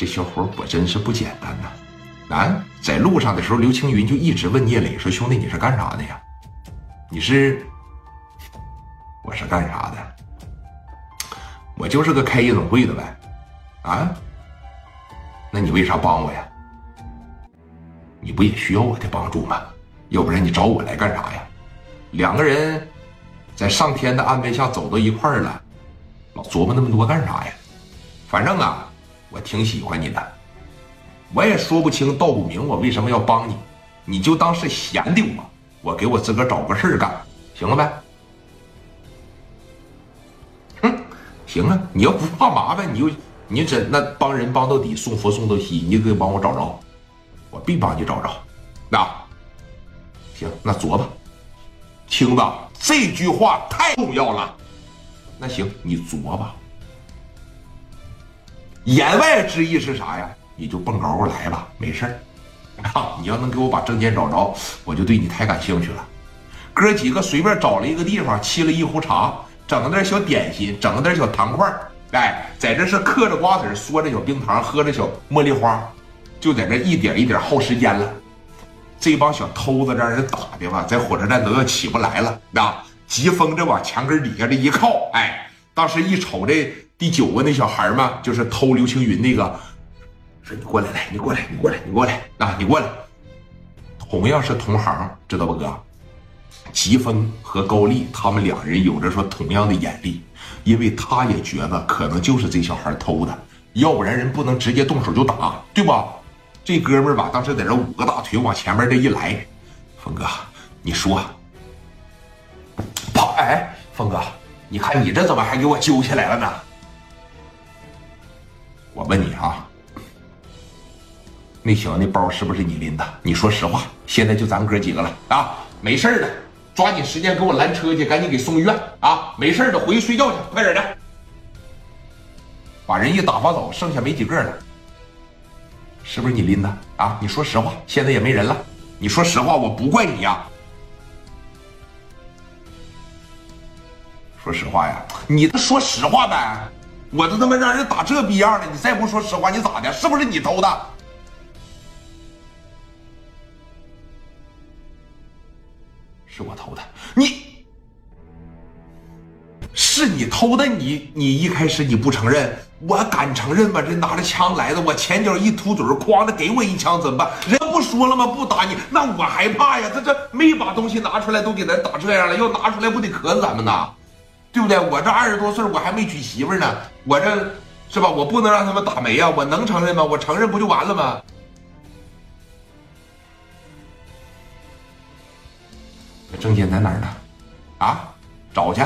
这小伙果真是不简单呐！啊，在路上的时候，刘青云就一直问聂磊说：“兄弟，你是干啥的呀？你是？我是干啥的？我就是个开夜总会的呗。啊？那你为啥帮我呀？你不也需要我的帮助吗？要不然你找我来干啥呀？两个人在上天的安排下走到一块儿了，老琢磨那么多干啥呀？反正啊。”我挺喜欢你的，我也说不清道不明，我为什么要帮你，你就当是闲的我，我给我自个找个事儿干，行了呗？哼，行啊，你要不怕麻烦，你就你真那帮人帮到底，送佛送到西，你给帮我找着，我必帮你找着。那行，那琢吧，听着，这句话太重要了。那行，你琢吧。言外之意是啥呀？你就蹦高来吧，没事儿。啊，你要能给我把证件找着，我就对你太感兴趣了。哥几个随便找了一个地方，沏了一壶茶，整了点小点心，整了点小糖块哎，在这是嗑着瓜子嗦着小冰糖，喝着小茉莉花，就在这一点一点耗时间了。这帮小偷子让人打的吧，在火车站都要起不来了。啊，疾风这往墙根底下这一靠，哎，当时一瞅这。第九个那小孩嘛，就是偷刘青云那个，说你过来来，你过来，你过来，你过来啊，你过来。同样是同行，知道不哥？疾风和高丽他们两人有着说同样的眼力，因为他也觉得可能就是这小孩偷的，要不然人不能直接动手就打，对吧？这哥们儿吧，当时在这五个大腿往前面这一来，峰哥，你说，跑哎，峰哥，你看你这怎么还给我揪起来了呢？我问你啊，那小子那包是不是你拎的？你说实话。现在就咱哥几个了啊，没事的，抓紧时间给我拦车去，赶紧给送医院啊！没事的，回去睡觉去，快点的。把人一打发走，剩下没几个了，是不是你拎的啊？你说实话，现在也没人了。你说实话，我不怪你呀。说实话呀，你说实话呗。我都他妈让人打这逼样了，你再不说实话，你咋的？是不是你偷的？是我偷的，你是你偷的，你你一开始你不承认，我敢承认吗？这拿着枪来的，我前脚一吐嘴，哐的给我一枪，怎么办？人不说了吗？不打你，那我害怕呀！他这没把东西拿出来，都给咱打这样了，要拿出来不得磕咱们呐？对不对？我这二十多岁，我还没娶媳妇呢，我这是吧？我不能让他们打没呀！我能承认吗？我承认不就完了吗？证件在哪儿呢？啊，找去！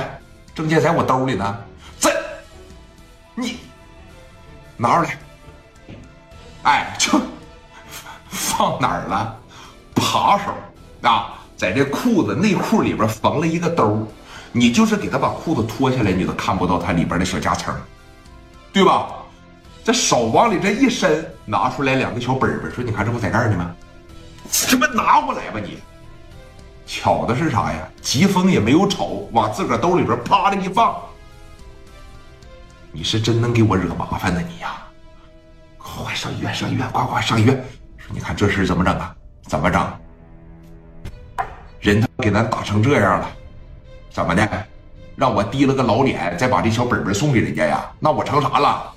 证件在我兜里呢。这，你拿出来。哎，就放哪儿了？扒手啊，在这裤子内裤里边缝了一个兜。你就是给他把裤子脱下来，你都看不到他里边的小夹层，对吧？这手往里这一伸，拿出来两个小本本，说：“你看这不在这儿呢吗？这不拿过来吧你？巧的是啥呀？疾风也没有瞅，往自个儿兜里边啪的一放。你是真能给我惹麻烦呢你呀！快上医院，上医院，快快上医院！说你看这事怎么整啊？怎么整？人他给咱打成这样了。”怎么的？让我低了个老脸，再把这小本本送给人家呀？那我成啥了？